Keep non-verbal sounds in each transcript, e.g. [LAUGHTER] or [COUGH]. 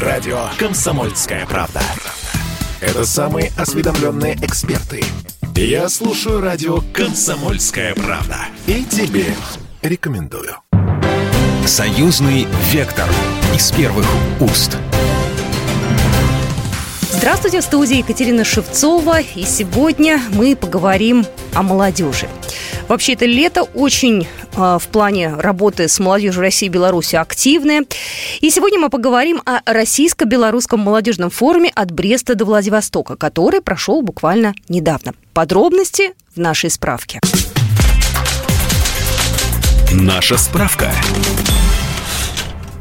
Радио «Комсомольская правда». Это самые осведомленные эксперты. Я слушаю радио «Комсомольская правда». И тебе рекомендую. Союзный вектор из первых уст. Здравствуйте, в студии Екатерина Шевцова. И сегодня мы поговорим о молодежи. Вообще, это лето очень в плане работы с молодежью России и Беларуси активное. И сегодня мы поговорим о российско-белорусском молодежном форуме от Бреста до Владивостока, который прошел буквально недавно. Подробности в нашей справке. Наша справка.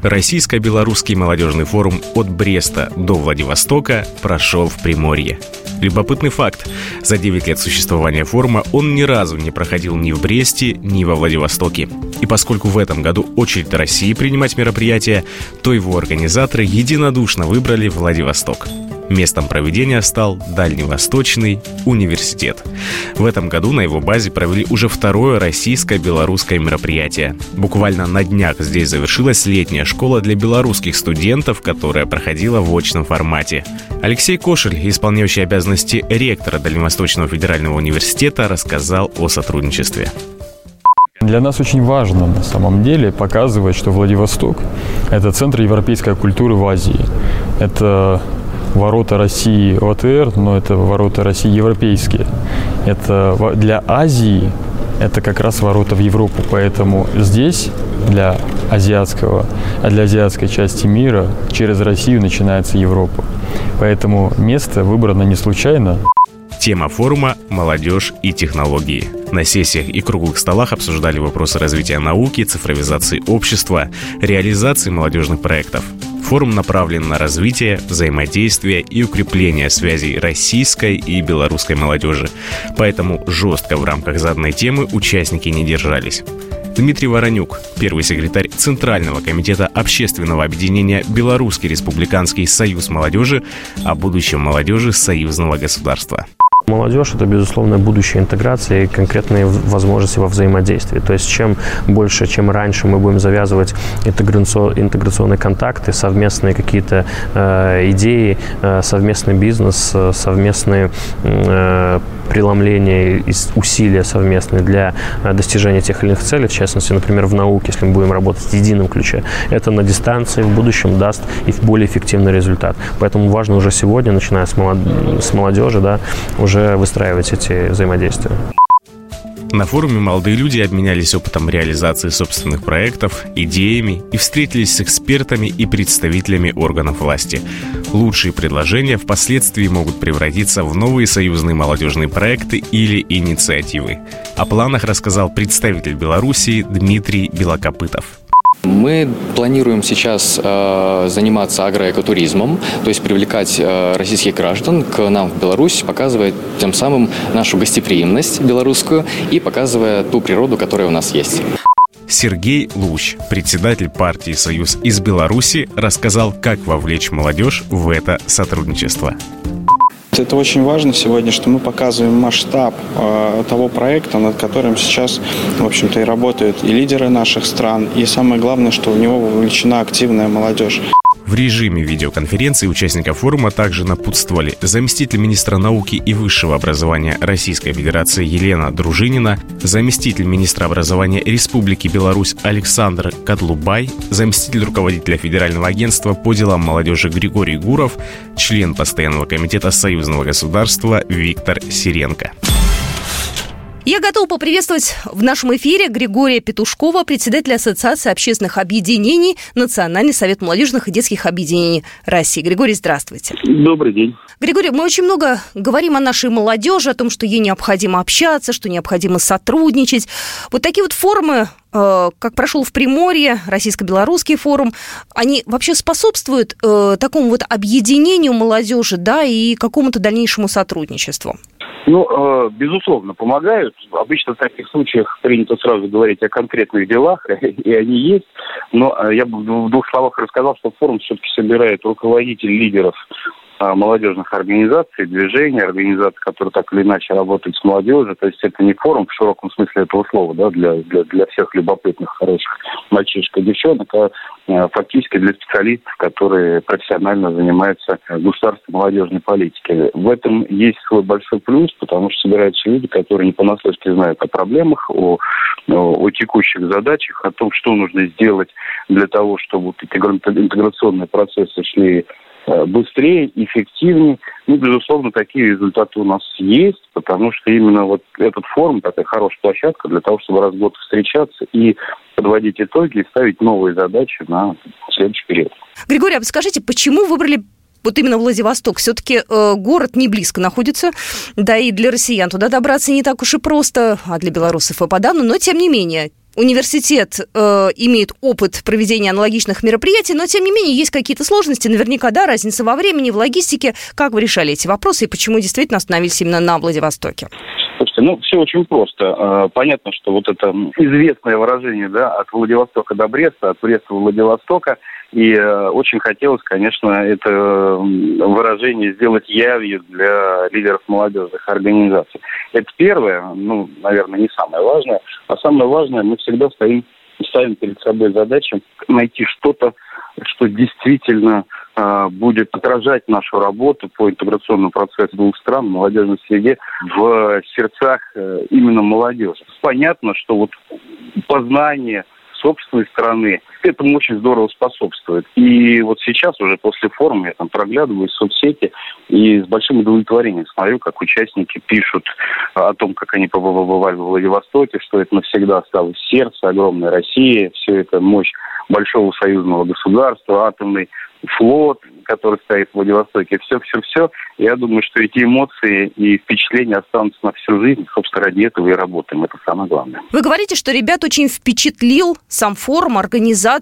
Российско-белорусский молодежный форум от Бреста до Владивостока прошел в Приморье. Любопытный факт. За 9 лет существования форума он ни разу не проходил ни в Бресте, ни во Владивостоке. И поскольку в этом году очередь России принимать мероприятие, то его организаторы единодушно выбрали Владивосток. Местом проведения стал Дальневосточный университет. В этом году на его базе провели уже второе российско-белорусское мероприятие. Буквально на днях здесь завершилась летняя школа для белорусских студентов, которая проходила в очном формате. Алексей Кошель, исполняющий обязанности ректора Дальневосточного федерального университета, рассказал о сотрудничестве. Для нас очень важно на самом деле показывать, что Владивосток – это центр европейской культуры в Азии. Это ворота России ОТР, но это ворота России европейские. Это для Азии это как раз ворота в Европу. Поэтому здесь для азиатского, а для азиатской части мира через Россию начинается Европа. Поэтому место выбрано не случайно. Тема форума «Молодежь и технологии». На сессиях и круглых столах обсуждали вопросы развития науки, цифровизации общества, реализации молодежных проектов. Форум направлен на развитие, взаимодействие и укрепление связей российской и белорусской молодежи. Поэтому жестко в рамках заданной темы участники не держались. Дмитрий Воронюк, первый секретарь Центрального комитета общественного объединения «Белорусский республиканский союз молодежи» о будущем молодежи союзного государства. Молодежь – это, безусловно, будущее интеграции и конкретные возможности во взаимодействии. То есть, чем больше, чем раньше мы будем завязывать интеграционные контакты, совместные какие-то э, идеи, э, совместный бизнес, э, совместные э, преломления и усилия совместные для э, достижения тех или иных целей, в частности, например, в науке, если мы будем работать в едином ключе, это на дистанции в будущем даст и более эффективный результат. Поэтому важно уже сегодня, начиная с, молод... с молодежи, да, уже уже выстраивать эти взаимодействия. На форуме молодые люди обменялись опытом реализации собственных проектов, идеями и встретились с экспертами и представителями органов власти. Лучшие предложения впоследствии могут превратиться в новые союзные молодежные проекты или инициативы. О планах рассказал представитель Белоруссии Дмитрий Белокопытов. Мы планируем сейчас э, заниматься агроэкотуризмом, то есть привлекать э, российских граждан к нам в Беларусь, показывая тем самым нашу гостеприимность белорусскую и показывая ту природу, которая у нас есть. Сергей Луч, председатель партии «Союз» из Беларуси, рассказал, как вовлечь молодежь в это сотрудничество. Это очень важно сегодня, что мы показываем масштаб э, того проекта, над которым сейчас, в общем-то, и работают и лидеры наших стран, и самое главное, что в него вовлечена активная молодежь. В режиме видеоконференции участников форума также напутствовали заместитель министра науки и высшего образования Российской Федерации Елена Дружинина, заместитель министра образования Республики Беларусь Александр Кадлубай, заместитель руководителя Федерального агентства по делам молодежи Григорий Гуров, член постоянного комитета союзного государства Виктор Сиренко. Я готова поприветствовать в нашем эфире Григория Петушкова, председателя Ассоциации общественных объединений Национальный совет молодежных и детских объединений России. Григорий, здравствуйте. Добрый день. Григорий, мы очень много говорим о нашей молодежи, о том, что ей необходимо общаться, что необходимо сотрудничать. Вот такие вот форумы э, как прошел в Приморье, российско-белорусский форум, они вообще способствуют э, такому вот объединению молодежи, да, и какому-то дальнейшему сотрудничеству? Ну, э, безусловно, помогают. Обычно в таких случаях принято сразу говорить о конкретных делах, [LAUGHS] и они есть. Но э, я бы в двух словах рассказал, что форум все-таки собирает руководителей лидеров молодежных организаций, движений, организаций, которые так или иначе работают с молодежью. То есть это не форум в широком смысле этого слова, да, для, для, для всех любопытных, хороших мальчишек и девчонок, а, а фактически для специалистов, которые профессионально занимаются государственной молодежной политикой. В этом есть свой большой плюс, потому что собираются люди, которые не понаслышке знают о проблемах, о, о, текущих задачах, о том, что нужно сделать для того, чтобы вот эти интеграционные процессы шли быстрее, эффективнее. Ну, безусловно, такие результаты у нас есть, потому что именно вот этот форум такая хорошая площадка для того, чтобы раз в год встречаться и подводить итоги и ставить новые задачи на следующий период. Григорий, а скажите, почему выбрали вот именно Владивосток. Все-таки э, город не близко находится, да и для россиян туда добраться не так уж и просто, а для белорусов и подавно, но тем не менее университет э, имеет опыт проведения аналогичных мероприятий, но тем не менее есть какие-то сложности, наверняка, да, разница во времени, в логистике. Как вы решали эти вопросы и почему действительно остановились именно на Владивостоке? Слушайте, ну все очень просто. Э, понятно, что вот это известное выражение, да, от Владивостока до Бреста, от Бреста до Владивостока – и э, очень хотелось, конечно, это выражение сделать явью для лидеров молодежных организаций. Это первое, ну, наверное, не самое важное. А самое важное, мы всегда стоим, ставим перед собой задачу найти что-то, что действительно будет отражать нашу работу по интеграционному процессу двух стран в молодежной среде в сердцах э, именно молодежи. Понятно, что вот познание собственной страны этому очень здорово способствует. И вот сейчас уже после форума я там проглядываю соцсети и с большим удовлетворением смотрю, как участники пишут о том, как они побывали в Владивостоке, что это навсегда осталось сердце огромной России, все это мощь большого союзного государства, атомный флот, который стоит в Владивостоке, все-все-все. Я думаю, что эти эмоции и впечатления останутся на всю жизнь. Собственно, ради этого и работаем. Это самое главное. Вы говорите, что ребят очень впечатлил сам форум, организация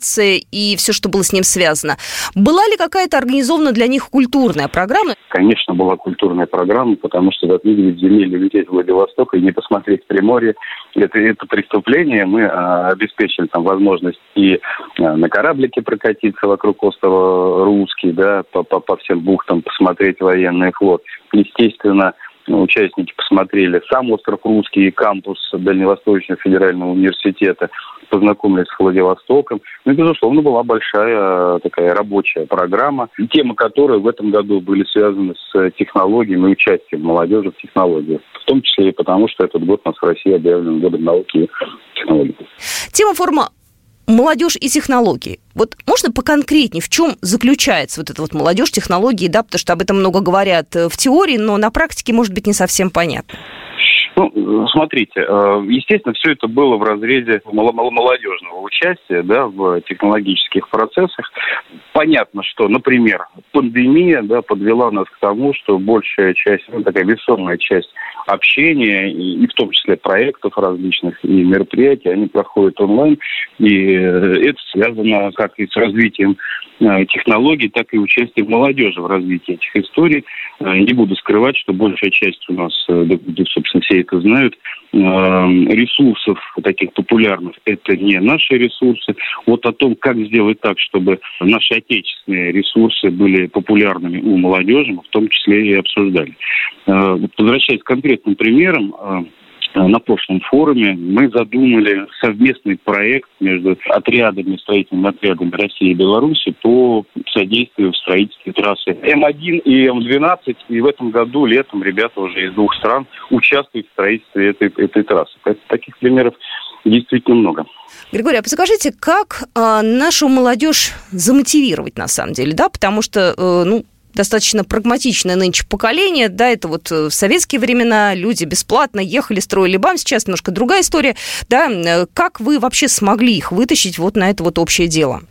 и все, что было с ним связано. Была ли какая-то организована для них культурная программа? Конечно, была культурная программа, потому что, как видели, земельный лететь в Владивосток и не посмотреть Приморье, это, это преступление. Мы а, обеспечили там возможность и а, на кораблике прокатиться вокруг острова Русский, да, по, по, по всем бухтам посмотреть военный флот. Естественно, участники посмотрели сам остров Русский и кампус Дальневосточного федерального университета, познакомились с Владивостоком. Ну и, безусловно, была большая такая рабочая программа, темы которой в этом году были связаны с технологиями и участием молодежи в технологиях. В том числе и потому, что этот год у нас в России объявлен годом науки и технологий. Тема форума молодежь и технологии. Вот можно поконкретнее, в чем заключается вот эта вот молодежь, технологии, да, потому что об этом много говорят э, в теории, но на практике, может быть, не совсем понятно. Ну, смотрите, э, естественно, все это было в разрезе молодежного участия да, в технологических процессах. Понятно, что, например, пандемия да, подвела нас к тому, что большая часть, ну, такая весомая часть общения, и, и в том числе проектов различных и мероприятий, они проходят онлайн. И э, это связано как и с развитием технологий, так и участием молодежи в развитии этих историй. Не буду скрывать, что большая часть у нас, собственно, все это знают, ресурсов таких популярных, это не наши ресурсы. Вот о том, как сделать так, чтобы наши отечественные ресурсы были популярными у молодежи, мы в том числе и обсуждали. Э, возвращаясь к конкретным примерам, э, Э, на прошлом форуме мы задумали совместный проект между отрядами, строительными отрядами России и Беларуси по содействию в строительстве трассы М1 и М12. И в этом году летом ребята уже из двух стран участвуют в строительстве этой, этой трассы. Таких примеров действительно много. Григорий, а подскажите, как э, нашу молодежь замотивировать на самом деле, да, потому что, э, ну, достаточно прагматичное нынче поколение, да, это вот э, в советские времена люди бесплатно ехали, строили БАМ, сейчас немножко другая история, да, э, как вы вообще смогли их вытащить вот на это вот общее дело?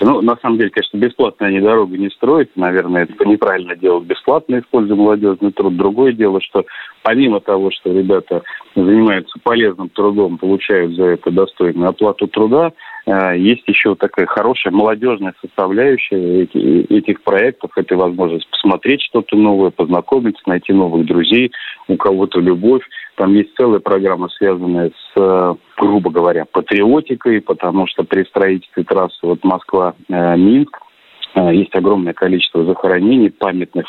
Ну, на самом деле, конечно, бесплатно они дорогу не строят. Наверное, это неправильно делать бесплатно, используя молодежный труд. Другое дело, что помимо того, что ребята занимаются полезным трудом, получают за это достойную оплату труда, э, есть еще такая хорошая молодежная составляющая этих проектов. Это возможность посмотреть что-то новое, познакомиться, найти новых друзей, у кого-то любовь. Там есть целая программа, связанная с, грубо говоря, патриотикой, потому что при строительстве трассы вот Москва-Минск есть огромное количество захоронений, памятных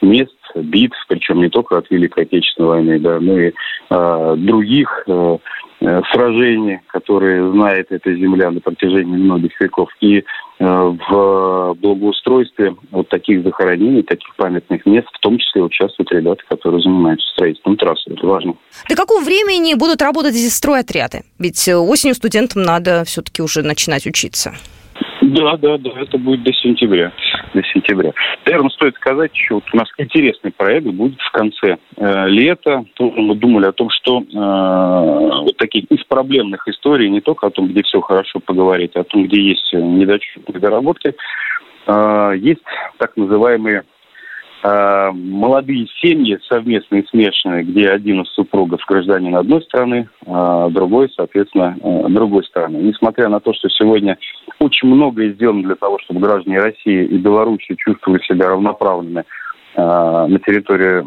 мест, битв, причем не только от Великой Отечественной войны, да, но и э, других э, Э, сражений, которые знает эта земля на протяжении многих веков. И э, в благоустройстве вот таких захоронений, таких памятных мест, в том числе участвуют ребята, которые занимаются строительством трассы. Это важно. До какого времени будут работать эти стройотряды? Ведь осенью студентам надо все-таки уже начинать учиться. Да, да, да, это будет до сентября. До сентября. Наверное, стоит сказать что вот у нас интересный проект будет в конце э, лета. Мы думали о том, что э, вот таких из проблемных историй, не только о том, где все хорошо поговорить, а о том, где есть недочетные доработки, э, есть так называемые Э, молодые семьи совместные, смешанные, где один из супругов гражданин одной страны, а другой, соответственно, э, другой страны. Несмотря на то, что сегодня очень многое сделано для того, чтобы граждане России и Беларуси чувствовали себя равноправными э, на территории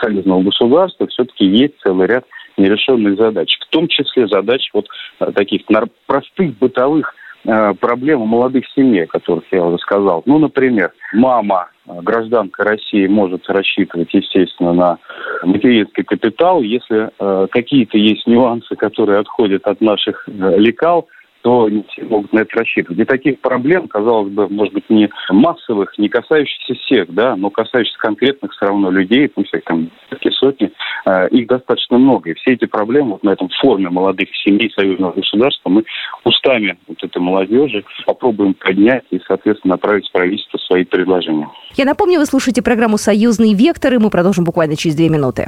союзного государства, все-таки есть целый ряд нерешенных задач. В том числе задач вот таких простых бытовых проблем у молодых семей, о которых я уже сказал. Ну, например, мама гражданка России может рассчитывать, естественно, на материнский капитал. Если э, какие-то есть нюансы, которые отходят от наших э, лекал, то не все могут на это рассчитывать. И таких проблем, казалось бы, может быть, не массовых, не касающихся всех, да, но касающихся конкретных все равно людей, пусть их там десятки, сотни, э, их достаточно много. И все эти проблемы вот на этом форуме молодых семей союзного государства мы устами вот этой молодежи попробуем поднять и, соответственно, направить в правительство свои предложения. Я напомню, вы слушаете программу «Союзный вектор», и мы продолжим буквально через две минуты.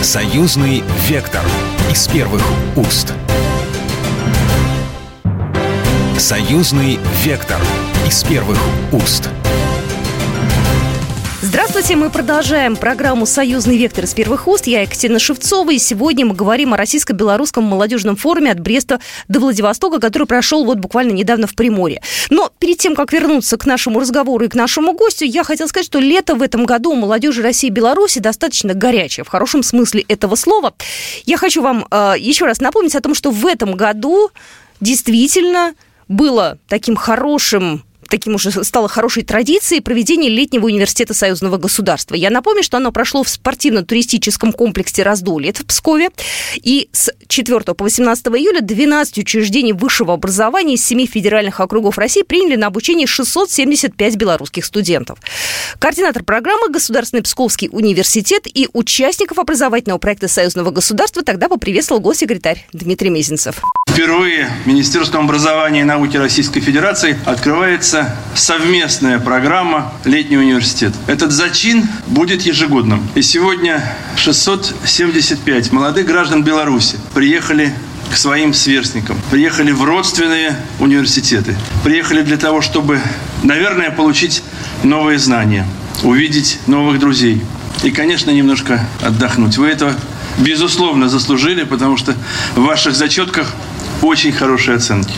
«Союзный вектор» из первых уст. «Союзный вектор» из первых уст. Здравствуйте, мы продолжаем программу «Союзный вектор» из первых уст. Я Екатерина Шевцова, и сегодня мы говорим о российско-белорусском молодежном форуме от Бреста до Владивостока, который прошел вот буквально недавно в Приморье. Но перед тем, как вернуться к нашему разговору и к нашему гостю, я хотела сказать, что лето в этом году у молодежи России и Беларуси достаточно горячее, в хорошем смысле этого слова. Я хочу вам э, еще раз напомнить о том, что в этом году действительно было таким хорошим таким уже стало хорошей традицией проведение летнего университета союзного государства. Я напомню, что оно прошло в спортивно-туристическом комплексе «Раздолье» в Пскове. И с 4 по 18 июля 12 учреждений высшего образования из 7 федеральных округов России приняли на обучение 675 белорусских студентов. Координатор программы Государственный Псковский университет и участников образовательного проекта союзного государства тогда поприветствовал госсекретарь Дмитрий Мезенцев. Впервые Министерством образования и науки Российской Федерации открывается совместная программа «Летний университет». Этот зачин будет ежегодным. И сегодня 675 молодых граждан Беларуси приехали к своим сверстникам, приехали в родственные университеты, приехали для того, чтобы, наверное, получить новые знания, увидеть новых друзей и, конечно, немножко отдохнуть. Вы это, безусловно, заслужили, потому что в ваших зачетках очень хорошие оценки.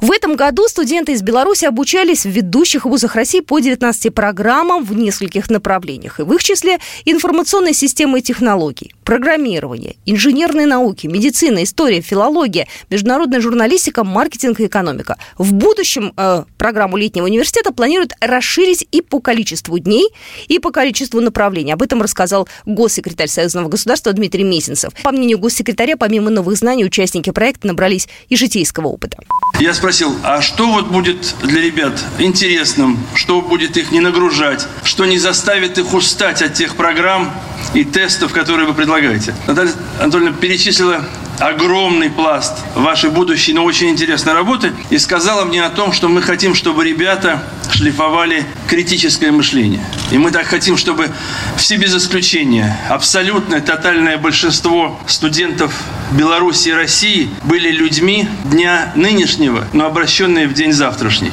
В этом году студенты из Беларуси обучались в ведущих вузах России по 19 программам в нескольких направлениях. И в их числе информационные системы и технологий, программирование, инженерные науки, медицина, история, филология, международная журналистика, маркетинг и экономика. В будущем э, программу летнего университета планируют расширить и по количеству дней, и по количеству направлений. Об этом рассказал госсекретарь Союзного государства Дмитрий Месенцев. По мнению госсекретаря, помимо новых знаний, участники проекта набрались и житейского опыта. Я спросил, а что вот будет для ребят интересным, что будет их не нагружать, что не заставит их устать от тех программ и тестов, которые вы предлагаете? Наталья Анатольевна перечислила огромный пласт вашей будущей, но очень интересной работы и сказала мне о том, что мы хотим, чтобы ребята шлифовали критическое мышление. И мы так хотим, чтобы все без исключения, абсолютное, тотальное большинство студентов Беларуси и России были людьми дня нынешнего, но обращенные в день завтрашний.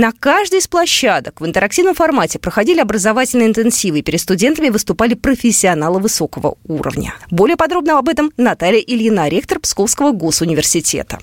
На каждой из площадок в интерактивном формате проходили образовательные интенсивы, и перед студентами выступали профессионалы высокого уровня. Более подробно об этом Наталья Ильина, ректор Псковского госуниверситета.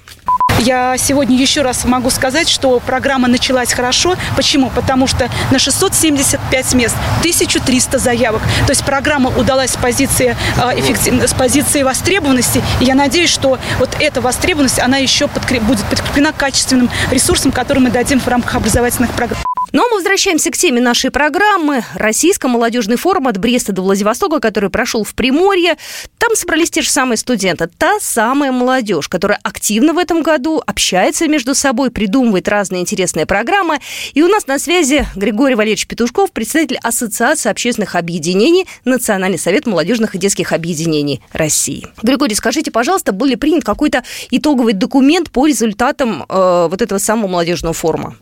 Я сегодня еще раз могу сказать, что программа началась хорошо. Почему? Потому что на 675 мест 1300 заявок. То есть программа удалась с позиции, э, эффектив... с позиции востребованности. И я надеюсь, что вот эта востребованность, она еще подкреп... будет подкреплена качественным ресурсом, который мы дадим в рамках образовательных программ. Ну а мы возвращаемся к теме нашей программы. Российско-молодежный форум от Бреста до Владивостока, который прошел в Приморье. Там собрались те же самые студенты. Та самая молодежь, которая активно в этом году общается между собой, придумывает разные интересные программы. И у нас на связи Григорий Валерьевич Петушков, председатель Ассоциации общественных объединений Национальный совет молодежных и детских объединений России. Григорий, скажите, пожалуйста, был ли принят какой-то итоговый документ по результатам э, вот этого самого молодежного форума?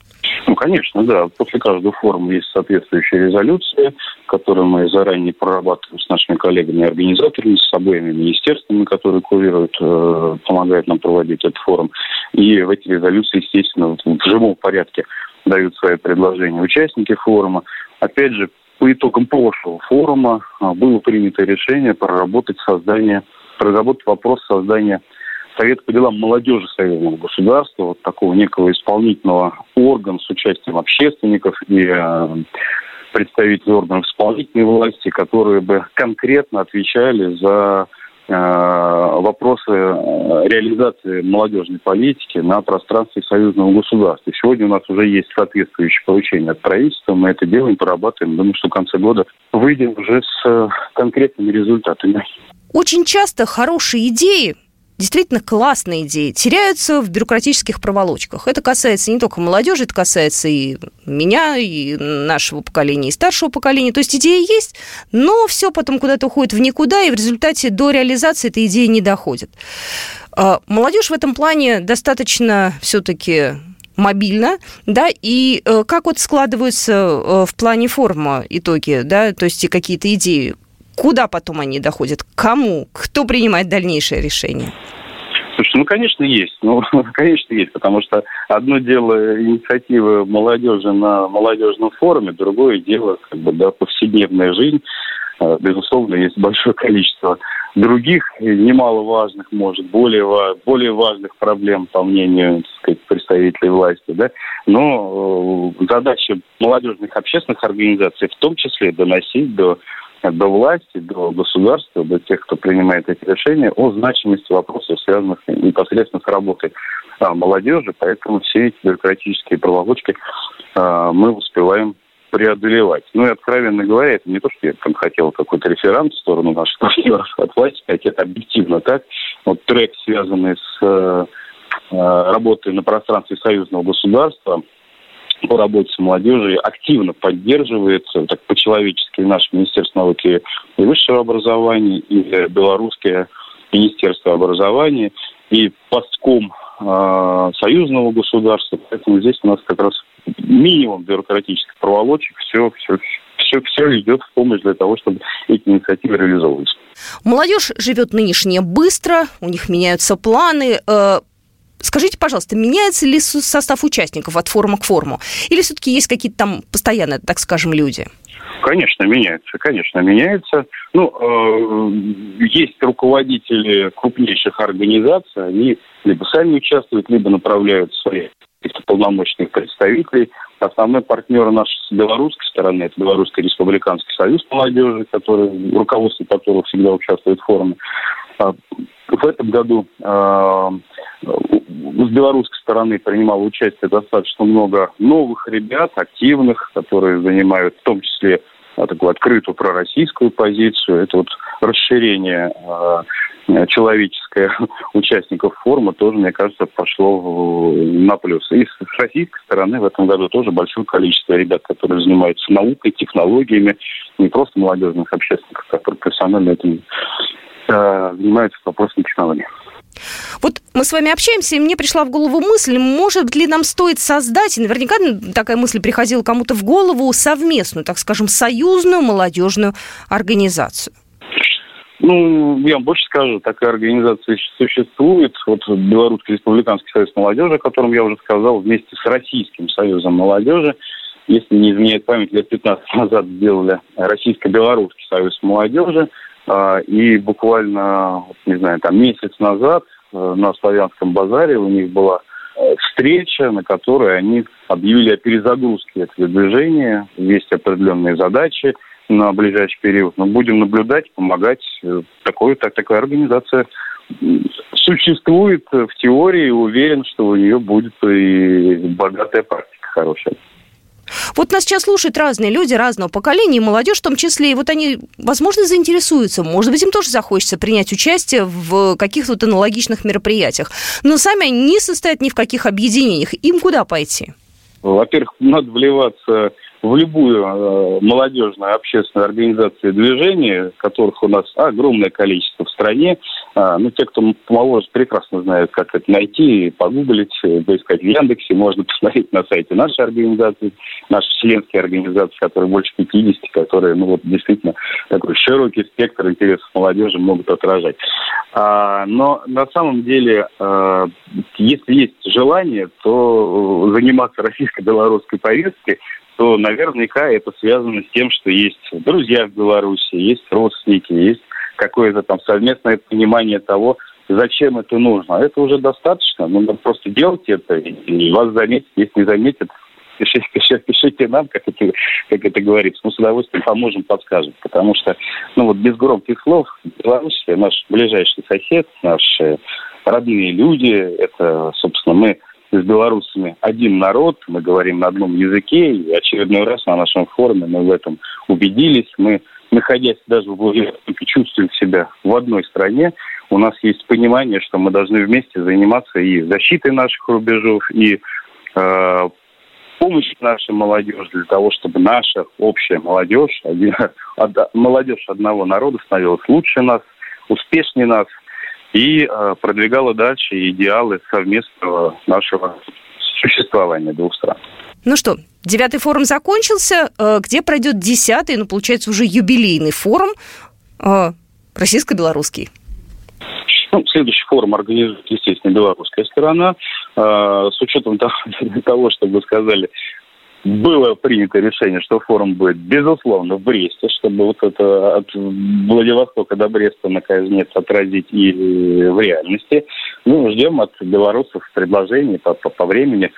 Ну, конечно, да. После каждого форума есть соответствующие резолюции, которые мы заранее прорабатываем с нашими коллегами-организаторами, с обоими министерствами, которые курируют, э, помогают нам проводить этот форум. И в эти резолюции, естественно, в живом порядке дают свои предложения участники форума. Опять же, по итогам прошлого форума а, было принято решение проработать создание, проработать вопрос создания Совет по делам молодежи союзного государства, вот такого некого исполнительного органа с участием общественников и э, представителей органов исполнительной власти, которые бы конкретно отвечали за э, вопросы э, реализации молодежной политики на пространстве союзного государства. Сегодня у нас уже есть соответствующее поручение от правительства. Мы это делаем, прорабатываем. Думаю, что в конце года выйдем уже с э, конкретными результатами. Очень часто хорошие идеи действительно классные идеи теряются в бюрократических проволочках. Это касается не только молодежи, это касается и меня, и нашего поколения, и старшего поколения. То есть идеи есть, но все потом куда-то уходит в никуда, и в результате до реализации эта идея не доходит. А, молодежь в этом плане достаточно все-таки мобильно, да, и э, как вот складываются э, в плане форма итоги, да, то есть какие-то идеи, Куда потом они доходят? Кому? Кто принимает дальнейшее решение? Слушайте, ну, конечно, есть. Ну, [LAUGHS] конечно, есть, потому что одно дело инициативы молодежи на молодежном форуме, другое дело, как бы, да, повседневная жизнь. А, безусловно, есть большое количество других, немаловажных, может, более, более важных проблем, по мнению так сказать, представителей власти. Да? Но э, задача молодежных общественных организаций в том числе доносить до до власти, до государства, до тех, кто принимает эти решения, о значимости вопросов, связанных непосредственно с работой а, молодежи. Поэтому все эти бюрократические проволочки а, мы успеваем преодолевать. Ну и, откровенно говоря, это не то, что я там хотел какой-то реферат в сторону наших партнеров [LAUGHS] от власти, хотя это объективно так. Вот трек, связанный с э, работой на пространстве союзного государства, по работе с молодежью активно поддерживается так по-человечески наше Министерство науки и высшего образования, и белорусское Министерство образования, и постком э, союзного государства. Поэтому здесь у нас как раз минимум бюрократических проволочек, все, все, все, все идет в помощь для того, чтобы эти инициативы реализовывались. Молодежь живет нынешнее быстро, у них меняются планы. Э, Скажите, пожалуйста, меняется ли состав участников от форума к форуму? Или все-таки есть какие-то там постоянные, так скажем, люди? Конечно, меняется, конечно, меняется. Ну, э, есть руководители крупнейших организаций, они либо сами участвуют, либо направляют своих полномочных представителей. Основной партнер нашей с белорусской стороны – это Белорусский республиканский союз молодежи, который, руководство которого всегда участвует в форуме. А, в этом году э, с белорусской стороны принимало участие достаточно много новых ребят, активных, которые занимают в том числе а, такую открытую пророссийскую позицию. Это вот расширение человеческое [LAUGHS] участников форума тоже, мне кажется, пошло на плюс. И с российской стороны в этом году тоже большое количество ребят, которые занимаются наукой, технологиями, не просто молодежных общественников, которые профессионально этим э, занимаются вопросами технологий. Вот мы с вами общаемся, и мне пришла в голову мысль, может ли нам стоит создать, и наверняка такая мысль приходила кому-то в голову, совместную, так скажем, союзную молодежную организацию. Ну, я вам больше скажу, такая организация существует. Вот Белорусский республиканский союз молодежи, о котором я уже сказал, вместе с Российским союзом молодежи, если не изменяет память, лет 15 назад сделали Российско-Белорусский союз молодежи – и буквально, не знаю, там месяц назад на Славянском базаре у них была встреча, на которой они объявили о перезагрузке этого движения, есть определенные задачи на ближайший период. Но будем наблюдать, помогать. Такой, так, такая организация существует в теории, уверен, что у нее будет и богатая практика хорошая. Вот нас сейчас слушают разные люди разного поколения, и молодежь в том числе, и вот они, возможно, заинтересуются, может быть, им тоже захочется принять участие в каких-то вот аналогичных мероприятиях. Но сами они не состоят ни в каких объединениях. Им куда пойти? Во-первых, надо вливаться в любую э, молодежную общественную организацию движения, которых у нас огромное количество в стране. А, ну, те, кто помоложе, прекрасно знают, как это найти, погуглить, э, поискать в Яндексе. Можно посмотреть на сайте нашей организации, наши членские организации, которые больше 50, которые, ну, вот, действительно, такой широкий спектр интересов молодежи могут отражать. А, но на самом деле, если есть желание, то заниматься [LAUGHS] российско-белорусской повесткой то наверняка это связано с тем, что есть друзья в Беларуси, есть родственники, есть какое-то там совместное понимание того, зачем это нужно. Это уже достаточно, нужно просто делать это, и вас заметят, если не заметят, пишите, пишите, пишите нам, как это, как это говорится. Мы с удовольствием поможем, подскажем. Потому что, ну вот без громких слов, Беларусь наш ближайший сосед, наши родные люди, это, собственно, мы с белорусами один народ, мы говорим на одном языке, и очередной раз на нашем форуме мы в этом убедились. Мы, находясь даже в Владивостоке, чувствуем себя в одной стране. У нас есть понимание, что мы должны вместе заниматься и защитой наших рубежов, и э, помощью нашей молодежи для того, чтобы наша общая молодежь, один, [LAUGHS] молодежь одного народа становилась лучше нас, успешнее нас – и э, продвигала дальше идеалы совместного нашего существования двух стран. Ну что, девятый форум закончился. Э, где пройдет десятый, ну, получается, уже юбилейный форум э, российско-белорусский? Ну, следующий форум организует, естественно, белорусская сторона. С учетом [LAUGHS] того, что вы сказали, было принято решение, что форум будет, безусловно, в Бресте, чтобы вот это от Владивостока до Бреста, наконец, отразить и в реальности. Ну, ждем от белорусов предложений по, по, по времени.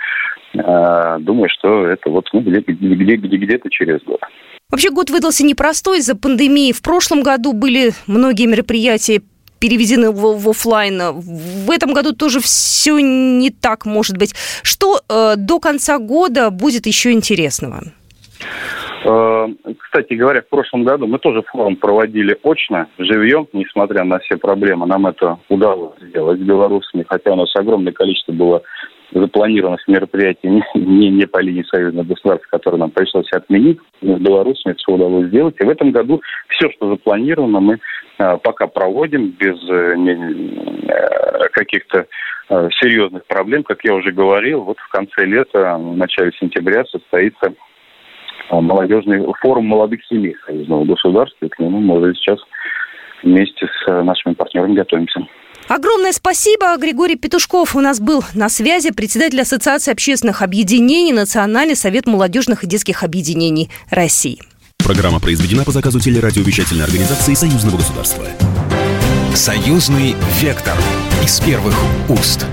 А, думаю, что это вот ну, где-то где, где, где через год. Вообще год выдался непростой из-за пандемии. В прошлом году были многие мероприятия переведены в, в офлайн. В этом году тоже все не так может быть. Что э, до конца года будет еще интересного? Э, кстати говоря, в прошлом году мы тоже форум проводили очно, живьем, несмотря на все проблемы. Нам это удалось сделать с белорусами, хотя у нас огромное количество было запланированных мероприятий не, не, не по линии союзных государств, которые нам пришлось отменить. С белорусами все удалось сделать. И в этом году все, что запланировано, мы пока проводим без э, э, каких-то э, серьезных проблем. Как я уже говорил, вот в конце лета, в начале сентября состоится молодежный форум молодых семей союзного государства. И к нему мы уже сейчас вместе с нашими партнерами готовимся. Огромное спасибо. Григорий Петушков у нас был на связи, председатель Ассоциации общественных объединений, Национальный совет молодежных и детских объединений России. Программа произведена по заказу телерадиовещательной организации Союзного государства. Союзный вектор из первых уст.